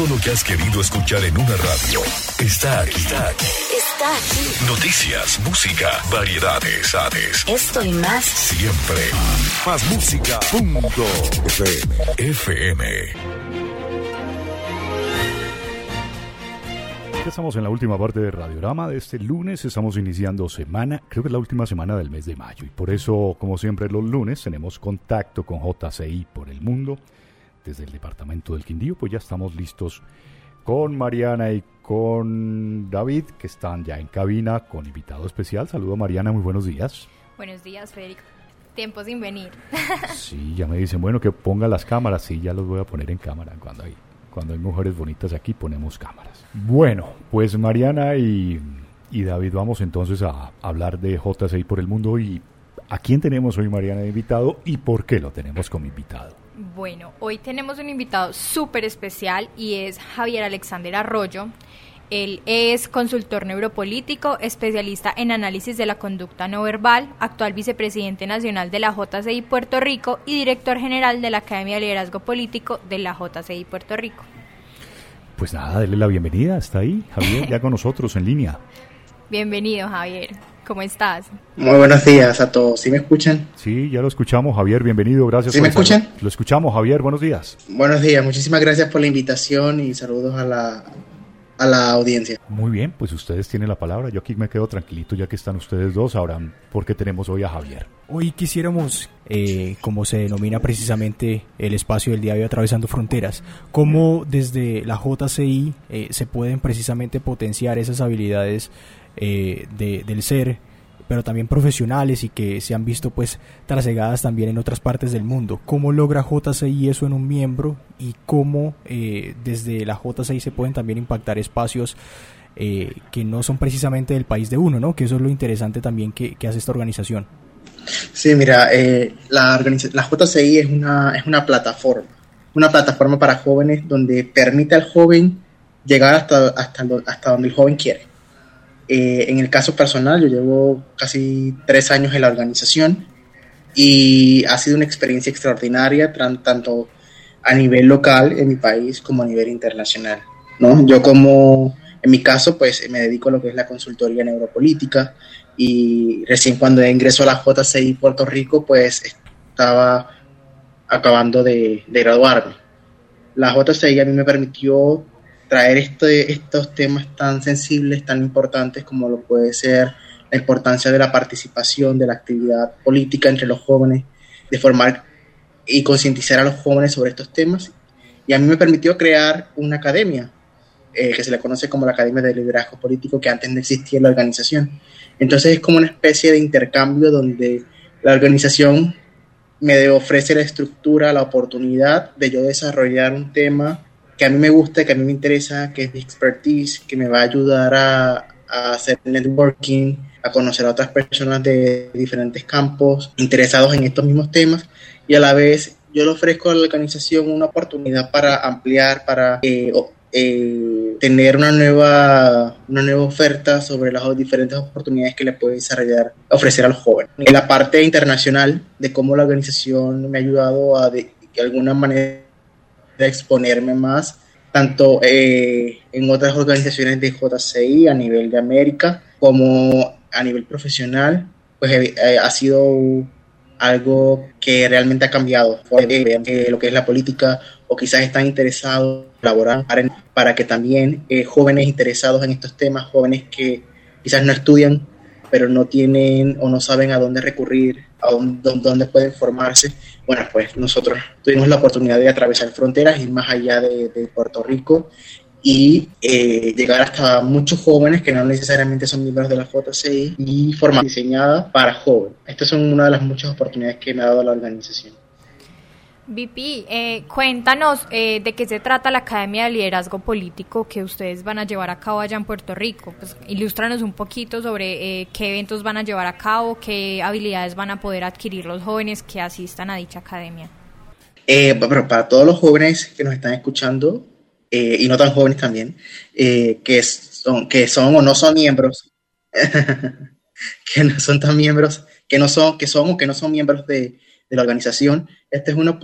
Todo lo que has querido escuchar en una radio está aquí. Está aquí. Está aquí. Noticias, música, variedades, aves. Esto y más. Siempre. Más música. Punto. FM. FM. Estamos en la última parte de Radiorama de este lunes. Estamos iniciando semana, creo que es la última semana del mes de mayo. Y por eso, como siempre, los lunes tenemos contacto con JCI por el mundo desde el departamento del Quindío. Pues ya estamos listos con Mariana y con David, que están ya en cabina con invitado especial. Saludo Mariana, muy buenos días. Buenos días, Federico. Tiempo sin venir. sí, ya me dicen, bueno, que ponga las cámaras. Sí, ya los voy a poner en cámara cuando hay, cuando hay mujeres bonitas aquí, ponemos cámaras. Bueno, pues Mariana y, David, vamos entonces a hablar de JCI por el mundo y ¿a quién tenemos hoy Mariana de invitado y por qué lo tenemos como invitado? Bueno, hoy tenemos un invitado súper especial y es Javier Alexander Arroyo. Él es consultor neuropolítico, especialista en análisis de la conducta no verbal, actual vicepresidente nacional de la JCI Puerto Rico y director general de la Academia de Liderazgo Político de la JCI Puerto Rico. Pues nada, dele la bienvenida, está ahí, Javier, ya con nosotros en línea. Bienvenido, Javier. ¿Cómo estás? Muy buenos días a todos. ¿Sí me escuchan? Sí, ya lo escuchamos, Javier. Bienvenido. Gracias. ¿Sí me escuchan? Lo escuchamos, Javier. Buenos días. Buenos días. Muchísimas gracias por la invitación y saludos a la, a la audiencia. Muy bien, pues ustedes tienen la palabra. Yo aquí me quedo tranquilito ya que están ustedes dos. Ahora, porque tenemos hoy a Javier. Hoy quisiéramos, eh, como se denomina precisamente el espacio del día de hoy, atravesando fronteras, cómo desde la JCI eh, se pueden precisamente potenciar esas habilidades eh, del ser pero también profesionales y que se han visto pues trasegadas también en otras partes del mundo. ¿Cómo logra JCI eso en un miembro y cómo eh, desde la JCI se pueden también impactar espacios eh, que no son precisamente del país de uno, ¿no? Que eso es lo interesante también que, hace esta organización. Sí, mira, eh, la, la JCI es una, es una plataforma, una plataforma para jóvenes donde permite al joven llegar hasta, hasta, hasta donde el joven quiere. Eh, en el caso personal, yo llevo casi tres años en la organización y ha sido una experiencia extraordinaria, tanto a nivel local en mi país como a nivel internacional. ¿no? Yo como, en mi caso, pues me dedico a lo que es la consultoría neuropolítica y recién cuando ingreso a la JCI Puerto Rico, pues estaba acabando de, de graduarme. La JCI a mí me permitió traer este, estos temas tan sensibles, tan importantes como lo puede ser la importancia de la participación, de la actividad política entre los jóvenes, de formar y concientizar a los jóvenes sobre estos temas. Y a mí me permitió crear una academia eh, que se le conoce como la Academia de Liderazgo Político, que antes no existía en la organización. Entonces es como una especie de intercambio donde la organización me ofrece la estructura, la oportunidad de yo desarrollar un tema que a mí me gusta, que a mí me interesa, que es mi expertise, que me va a ayudar a, hacer networking, a conocer a otras personas de diferentes campos interesados en estos mismos temas y a la vez yo le ofrezco a la organización una oportunidad para ampliar, para eh, eh, tener una nueva, una nueva oferta sobre las diferentes oportunidades que le puede desarrollar, ofrecer a los jóvenes. En la parte internacional de cómo la organización me ha ayudado a de, de alguna manera exponerme más, tanto eh, en otras organizaciones de JCI a nivel de América como a nivel profesional, pues eh, eh, ha sido algo que realmente ha cambiado lo que es la política o quizás están interesados en colaborar para que también jóvenes interesados en estos temas, jóvenes que quizás no estudian pero no tienen o no saben a dónde recurrir, a dónde, pueden formarse. Bueno, pues nosotros tuvimos la oportunidad de atravesar fronteras, ir más allá de, Puerto Rico y eh, llegar hasta muchos jóvenes que no necesariamente son miembros de la JCI y forma diseñada para jóvenes. Estas son una de las muchas oportunidades que me ha dado la organización. VP, eh, cuéntanos eh, de qué se trata la Academia de Liderazgo Político que ustedes van a llevar a cabo allá en Puerto Rico. Pues, ilústranos un poquito sobre eh, qué eventos van a llevar a cabo, qué habilidades van a poder adquirir los jóvenes que asistan a dicha academia. Pero para todos los jóvenes que nos están escuchando, y no tan jóvenes también, que, son, que son o no son miembros, que no son tan miembros, que no son, que son o que no son miembros de de la organización. Esta es una,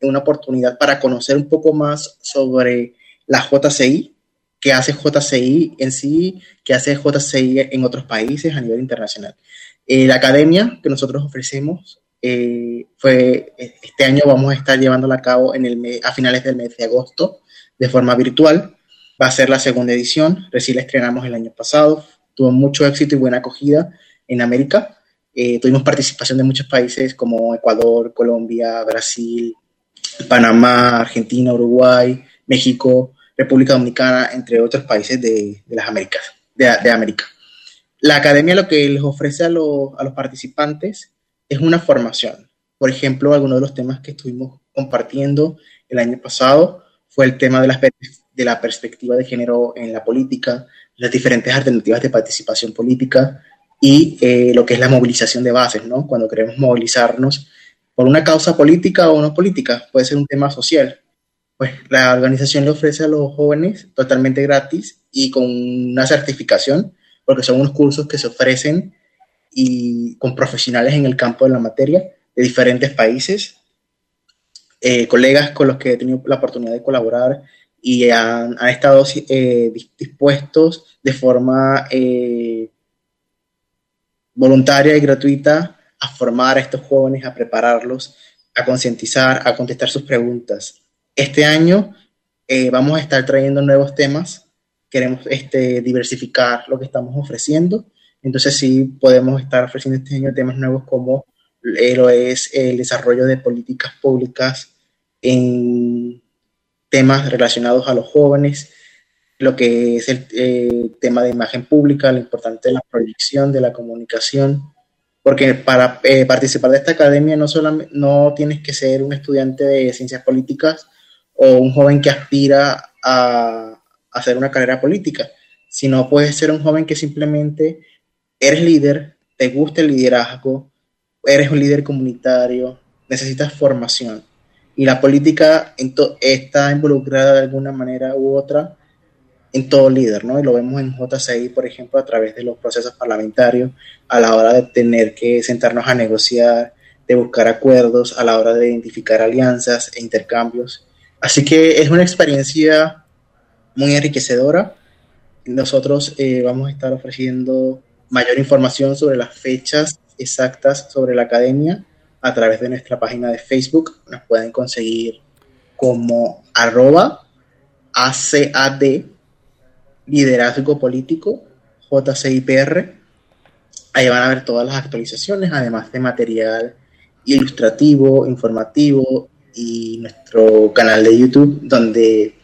una oportunidad para conocer un poco más sobre la JCI, qué hace JCI en sí, qué hace JCI en otros países a nivel internacional. Eh, la academia que nosotros ofrecemos eh, fue este año vamos a estar llevándola a cabo en el a finales del mes de agosto de forma virtual. Va a ser la segunda edición, recién la estrenamos el año pasado, tuvo mucho éxito y buena acogida en América. Eh, tuvimos participación de muchos países como Ecuador, Colombia, Brasil, Panamá, Argentina, Uruguay, México, República Dominicana, entre otros países de, las Américas, de, América. La academia lo que les ofrece a, los participantes es una formación. Por ejemplo, algunos de los temas que estuvimos compartiendo el año pasado fue el tema de la, de la perspectiva de género en la política, las diferentes alternativas de participación política y eh, lo que es la movilización de bases, ¿no? Cuando queremos movilizarnos por una causa política o no política, puede ser un tema social. Pues la organización le ofrece a los jóvenes totalmente gratis y con una certificación, porque son unos cursos que se ofrecen y con profesionales en el campo de la materia de diferentes países, eh, colegas con los que he tenido la oportunidad de colaborar y han, estado eh, dispuestos de forma eh, voluntaria y gratuita a formar a estos jóvenes, a prepararlos, a concientizar, a contestar sus preguntas. Este año eh, vamos a estar trayendo nuevos temas, queremos este, diversificar lo que estamos ofreciendo, entonces sí podemos estar ofreciendo este año temas nuevos como lo es el desarrollo de políticas públicas en temas relacionados a los jóvenes, lo que es el eh, tema de imagen pública, lo importante de la proyección, de la comunicación, porque para eh, participar de esta academia no, solamente, no tienes que ser un estudiante de ciencias políticas o un joven que aspira a, hacer una carrera política, sino puedes ser un joven que simplemente eres líder, te gusta el liderazgo, eres un líder comunitario, necesitas formación. Y la política está involucrada de alguna manera u otra en todo líder, ¿no? Y lo vemos en JCI, por ejemplo, a través de los procesos parlamentarios, a la hora de tener que sentarnos a negociar, de buscar acuerdos, a la hora de identificar alianzas e intercambios. Así que es una experiencia muy enriquecedora. Nosotros eh, vamos a estar ofreciendo mayor información sobre las fechas exactas sobre la academia a través de nuestra página de Facebook. Nos pueden conseguir como arroba ACAD liderazgo político, JCIPR. Ahí van a ver todas las actualizaciones, además de material ilustrativo, informativo y nuestro canal de YouTube donde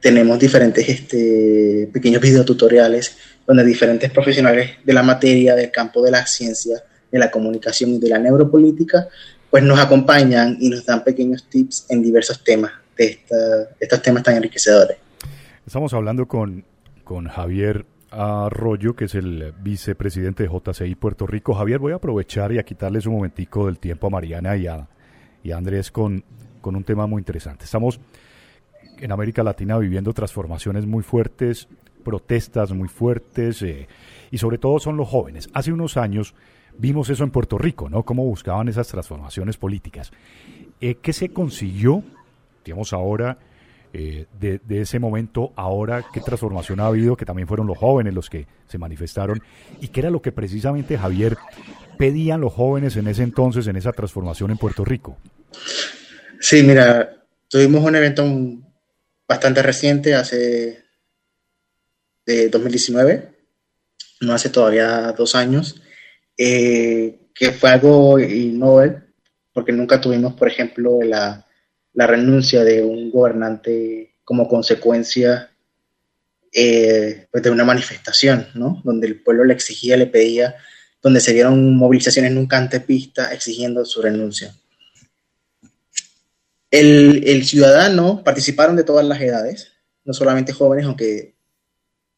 tenemos diferentes este, pequeños videotutoriales donde diferentes profesionales de la materia, del campo de la ciencia, de la comunicación y de la neuropolítica, pues nos acompañan y nos dan pequeños tips en diversos temas de estos temas tan enriquecedores. Estamos hablando con con Javier Arroyo, que es el vicepresidente de JCI Puerto Rico. Javier, voy a aprovechar y a quitarles un momentico del tiempo a Mariana y a, y Andrés con, con un tema muy interesante. Estamos en América Latina viviendo transformaciones muy fuertes, protestas muy fuertes eh, y sobre todo son los jóvenes. Hace unos años vimos eso en Puerto Rico, ¿no? Cómo buscaban esas transformaciones políticas. Eh, ¿Qué se consiguió, digamos ahora, eh, de, ese momento ahora, qué transformación ha habido, que también fueron los jóvenes los que se manifestaron, y qué era lo que precisamente Javier pedían los jóvenes en ese entonces, en esa transformación en Puerto Rico. Sí, mira, tuvimos un evento bastante reciente, hace de 2019, no hace todavía dos años, eh, que fue algo innovel, porque nunca tuvimos, por ejemplo, la la renuncia de un gobernante como consecuencia eh, pues de una manifestación, ¿no? Donde el pueblo le exigía, le pedía, donde se dieron movilizaciones nunca ante pista exigiendo su renuncia. El, ciudadano participaron de todas las edades, no solamente jóvenes, aunque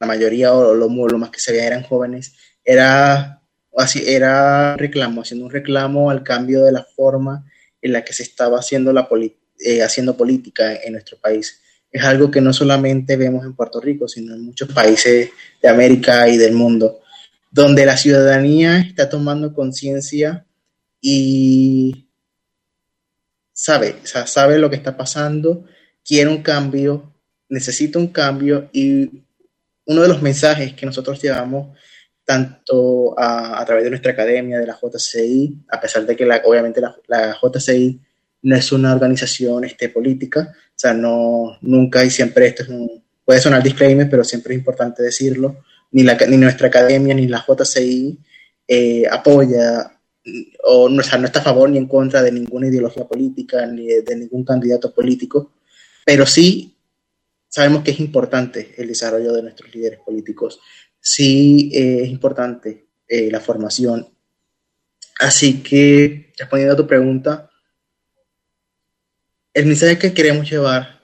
la mayoría o lo, lo más que se veía eran jóvenes, era, así, era reclamo, haciendo un reclamo al cambio de la forma en la que se estaba haciendo la política eh, haciendo política en nuestro país. Es algo que no solamente vemos en Puerto Rico, sino en muchos países de América y del mundo, donde la ciudadanía está tomando conciencia y sabe, sabe lo que está pasando, quiere un cambio necesita un cambio y uno de los mensajes que nosotros llevamos tanto a, través de nuestra academia, de la JCI, a pesar de que la, obviamente la, la, JCI no es una organización este, política, o sea, no, nunca y siempre esto es un, puede sonar disclaimer, pero siempre es importante decirlo, ni, la, ni nuestra academia ni la JCI eh, apoya o no, no está a favor ni en contra de ninguna ideología política ni de, ningún candidato político, pero sí sabemos que es importante el desarrollo de nuestros líderes políticos, sí eh, es importante eh, la formación. Así que, respondiendo a tu pregunta, el mensaje que queremos llevar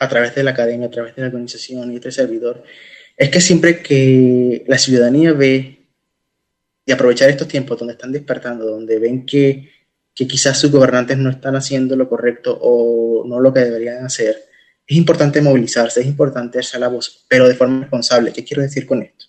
a través de la academia, a través de la organización y este servidor, es que siempre que la ciudadanía ve y aprovechar estos tiempos donde están despertando, donde ven que, que quizás sus gobernantes no están haciendo lo correcto o no lo que deberían hacer, es importante movilizarse, es importante hacer la voz, pero de forma responsable. ¿Qué quiero decir con esto?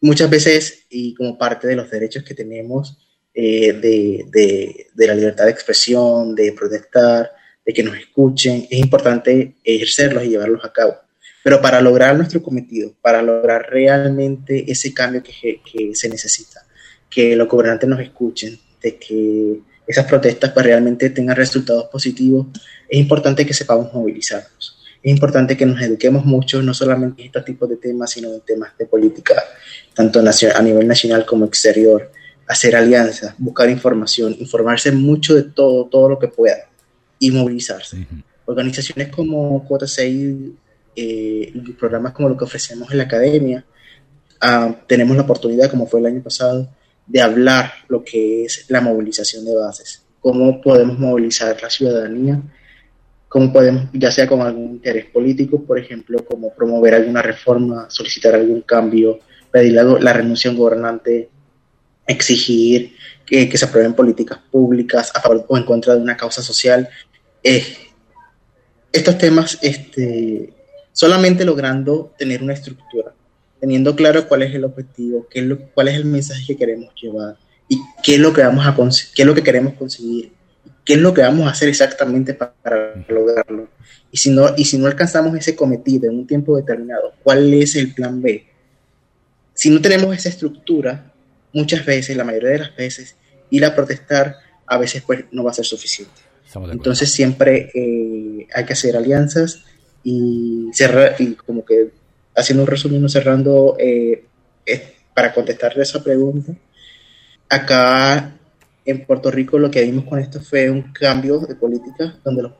Muchas veces, y como parte de los derechos que tenemos eh, de, de, de, la libertad de expresión, de protestar, de que nos escuchen, es importante ejercerlos y llevarlos a cabo. Pero para lograr nuestro cometido, para lograr realmente ese cambio que, se necesita, que los gobernantes nos escuchen, de que esas protestas pues, realmente tengan resultados positivos, es importante que sepamos movilizarnos. Es importante que nos eduquemos mucho, no solamente en estos tipos de temas, sino en temas de política, tanto a nivel nacional como exterior. Hacer alianzas, buscar información, informarse mucho de todo, todo lo que pueda y movilizarse. Organizaciones como Cuota 6 eh, y programas como lo que ofrecemos en la academia, ah, tenemos la oportunidad, como fue el año pasado, de hablar lo que es la movilización de bases, cómo podemos movilizar la ciudadanía, cómo podemos, ya sea con algún interés político, por ejemplo, como promover alguna reforma, solicitar algún cambio, pedir la, la renuncia a un gobernante, exigir que, se aprueben políticas públicas a favor o en contra de una causa social. Eh, estos temas este, solamente logrando tener una estructura, teniendo claro cuál es el objetivo, qué es lo, cuál es el mensaje que queremos llevar y qué es lo que vamos a qué es lo que queremos conseguir, qué es lo que vamos a hacer exactamente para, para lograrlo. Y si no y si no alcanzamos ese cometido en un tiempo determinado, ¿cuál es el plan B? Si no tenemos esa estructura, muchas veces, la mayoría de las veces, ir a protestar a veces pues no va a ser suficiente. Entonces siempre eh, hay que hacer alianzas, y cerrar, y como que haciendo un resumen, cerrando, eh, para contestarle esa pregunta, acá en Puerto Rico lo que vimos con esto fue un cambio de política, donde los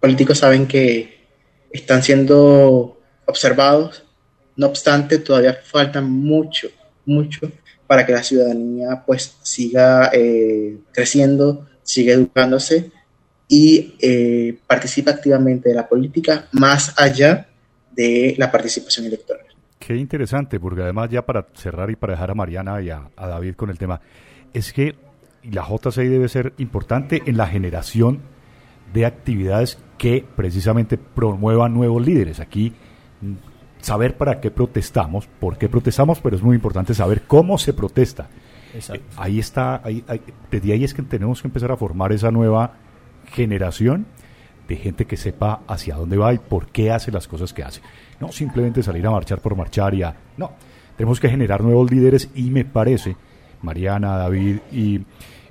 políticos saben que están siendo observados, no obstante, todavía falta mucho, mucho para que la ciudadanía pues siga eh, creciendo, siga educándose y eh, participa activamente de la política más allá de la participación electoral. Qué interesante, porque además ya para cerrar y para dejar a Mariana y a, David con el tema, es que la JCI debe ser importante en la generación de actividades que precisamente promuevan nuevos líderes. Aquí saber para qué protestamos, por qué protestamos, pero es muy importante saber cómo se protesta. Eh, ahí está, ahí, ahí, desde ahí es que tenemos que empezar a formar esa nueva generación de gente que sepa hacia dónde va y por qué hace las cosas que hace. No simplemente salir a marchar por marchar y a... No, tenemos que generar nuevos líderes y me parece, Mariana, David y,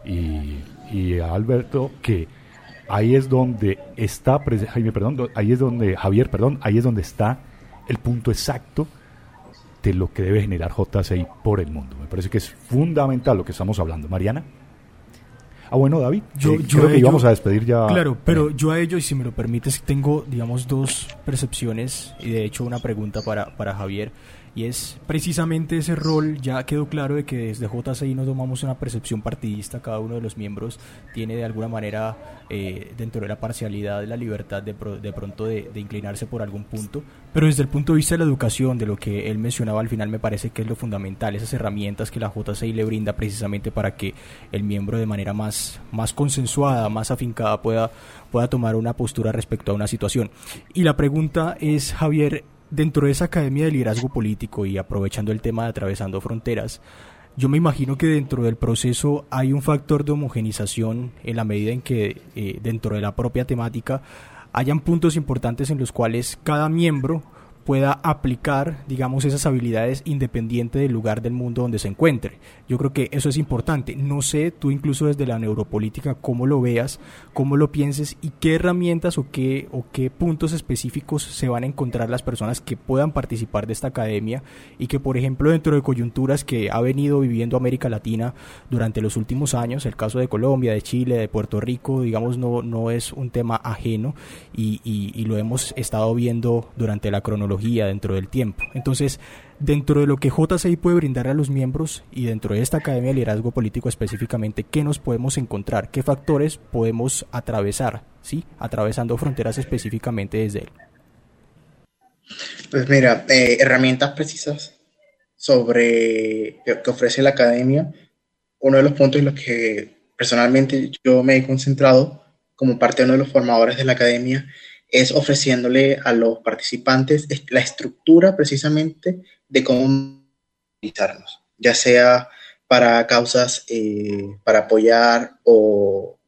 y, Alberto, que ahí es donde está, Jaime, perdón, ahí es donde, Javier, perdón, ahí es donde está el punto exacto de lo que debe generar JCI por el mundo. Me parece que es fundamental lo que estamos hablando. Mariana. Ah, bueno, David, yo, creo que íbamos a despedir ya. Claro, pero yo a ello, y si me lo permites, tengo, digamos, dos percepciones y de hecho una pregunta para, para Javier. Y es precisamente ese rol, ya quedó claro de que desde JCI no tomamos una percepción partidista, cada uno de los miembros tiene de alguna manera eh, dentro de la parcialidad la libertad de, de pronto de, inclinarse por algún punto, pero desde el punto de vista de la educación, de lo que él mencionaba al final me parece que es lo fundamental, esas herramientas que la JCI le brinda precisamente para que el miembro de manera más, más consensuada, más afincada pueda, pueda tomar una postura respecto a una situación. Y la pregunta es, Javier, dentro de esa academia de liderazgo político y aprovechando el tema de atravesando fronteras, yo me imagino que dentro del proceso hay un factor de homogenización en la medida en que eh, dentro de la propia temática hayan puntos importantes en los cuales cada miembro pueda aplicar, digamos, esas habilidades independiente del lugar del mundo donde se encuentre. Yo creo que eso es importante. No sé, tú incluso desde la neuropolítica, cómo lo veas, cómo lo pienses y qué herramientas o qué, o qué puntos específicos se van a encontrar las personas que puedan participar de esta academia y que, por ejemplo, dentro de coyunturas que ha venido viviendo América Latina durante los últimos años, el caso de Colombia, de Chile, de Puerto Rico, digamos, no, no es un tema ajeno y, y lo hemos estado viendo durante la cronología dentro del tiempo. Entonces, dentro de lo que JCI puede brindar a los miembros y dentro de esta Academia de Liderazgo Político específicamente, ¿qué nos podemos encontrar? ¿Qué factores podemos atravesar? ¿Sí? Atravesando fronteras específicamente desde él. Pues mira, eh, herramientas precisas sobre que ofrece la academia. Uno de los puntos en los que personalmente yo me he concentrado como parte de uno de los formadores de la academia es ofreciéndole a los participantes la estructura precisamente de cómo utilizarnos, ya sea para causas eh, para apoyar o,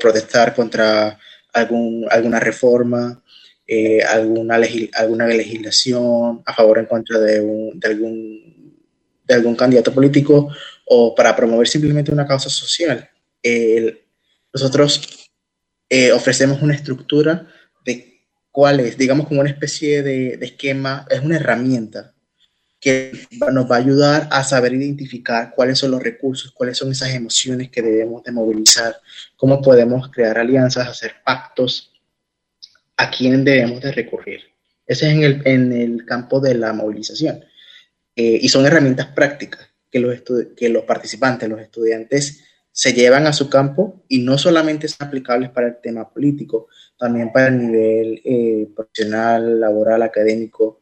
protestar contra algún, alguna reforma, eh, alguna, alguna legislación a favor o en contra de, de, algún, de algún candidato político o para promover simplemente una causa social. nosotros eh, ofrecemos una estructura de cuál es, digamos como una especie de, esquema, es una herramienta que nos va a ayudar a saber identificar cuáles son los recursos, cuáles son esas emociones que debemos de movilizar, cómo podemos crear alianzas, hacer pactos, a quién debemos de recurrir. Ese es en el, en el campo de la movilización. Eh, y son herramientas prácticas que los, que los participantes, los estudiantes, se llevan a su campo y no solamente son aplicables para el tema político, también para el nivel eh, profesional, laboral, académico.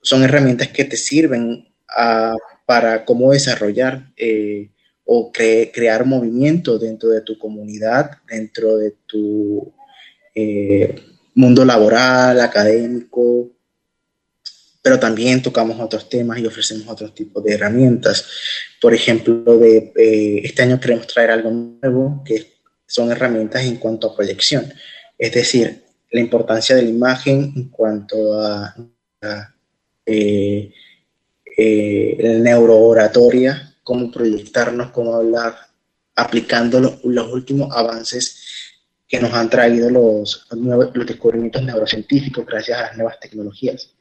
Son herramientas que te sirven ah, para cómo desarrollar eh, o crear movimiento dentro de tu comunidad, dentro de tu eh, mundo laboral, académico, pero también tocamos otros temas y ofrecemos otros tipos de herramientas. Por ejemplo, de, eh, este año queremos traer algo nuevo, que son herramientas en cuanto a proyección, es decir, la importancia de la imagen en cuanto a, eh, eh, la neurooratoria, cómo proyectarnos, cómo hablar, aplicando los últimos avances que nos han traído los, los descubrimientos neurocientíficos gracias a las nuevas tecnologías.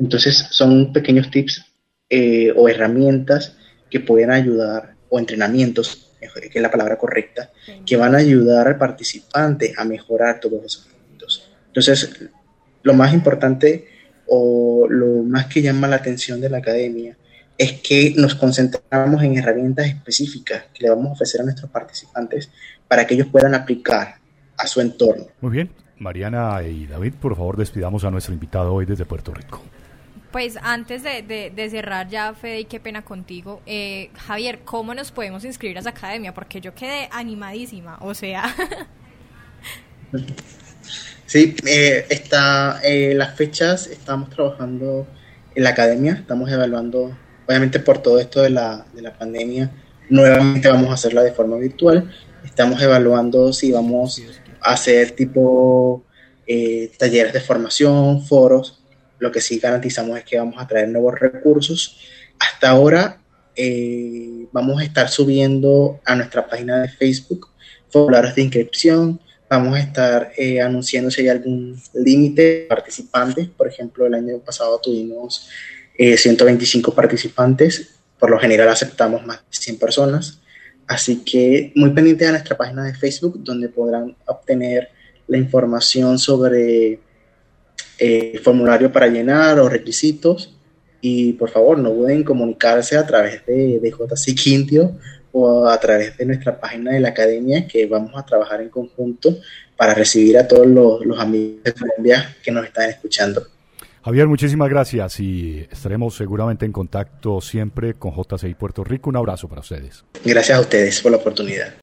Entonces son pequeños tips eh, o herramientas que pueden ayudar, o entrenamientos, que es la palabra correcta, que van a ayudar al participante a mejorar todos esos puntos. Entonces, lo más importante o lo más que llama la atención de la academia es que nos concentramos en herramientas específicas que le vamos a ofrecer a nuestros participantes para que ellos puedan aplicar a su entorno. Muy bien. Mariana y David, por favor, despidamos a nuestro invitado hoy desde Puerto Rico. Pues antes de, cerrar ya, Fede, y qué pena contigo, eh, Javier, ¿cómo nos podemos inscribir a esa academia? Porque yo quedé animadísima, o sea... sí, eh, está, eh, las fechas, estamos trabajando en la academia, estamos evaluando, obviamente por todo esto de la, de la pandemia, nuevamente vamos a hacerla de forma virtual, estamos evaluando si vamos a hacer tipo eh, talleres de formación, foros, lo que sí garantizamos es que vamos a traer nuevos recursos. Hasta ahora eh, vamos a estar subiendo a nuestra página de Facebook formularios de inscripción. Vamos a estar eh, anunciando si hay algún límite de participantes. Por ejemplo, el año pasado tuvimos 125 eh, participantes. Por lo general aceptamos más de 100 personas. Así que muy pendientes a nuestra página de Facebook, donde podrán obtener la información sobre eh, formulario para llenar o requisitos y por favor no duden comunicarse a través de, de JC Quintio o a través de nuestra página de la academia que vamos a trabajar en conjunto para recibir a todos los, los amigos de Colombia que nos están escuchando. Javier, muchísimas gracias y estaremos seguramente en contacto siempre con JCI Puerto Rico. Un abrazo para ustedes. Gracias a ustedes por la oportunidad.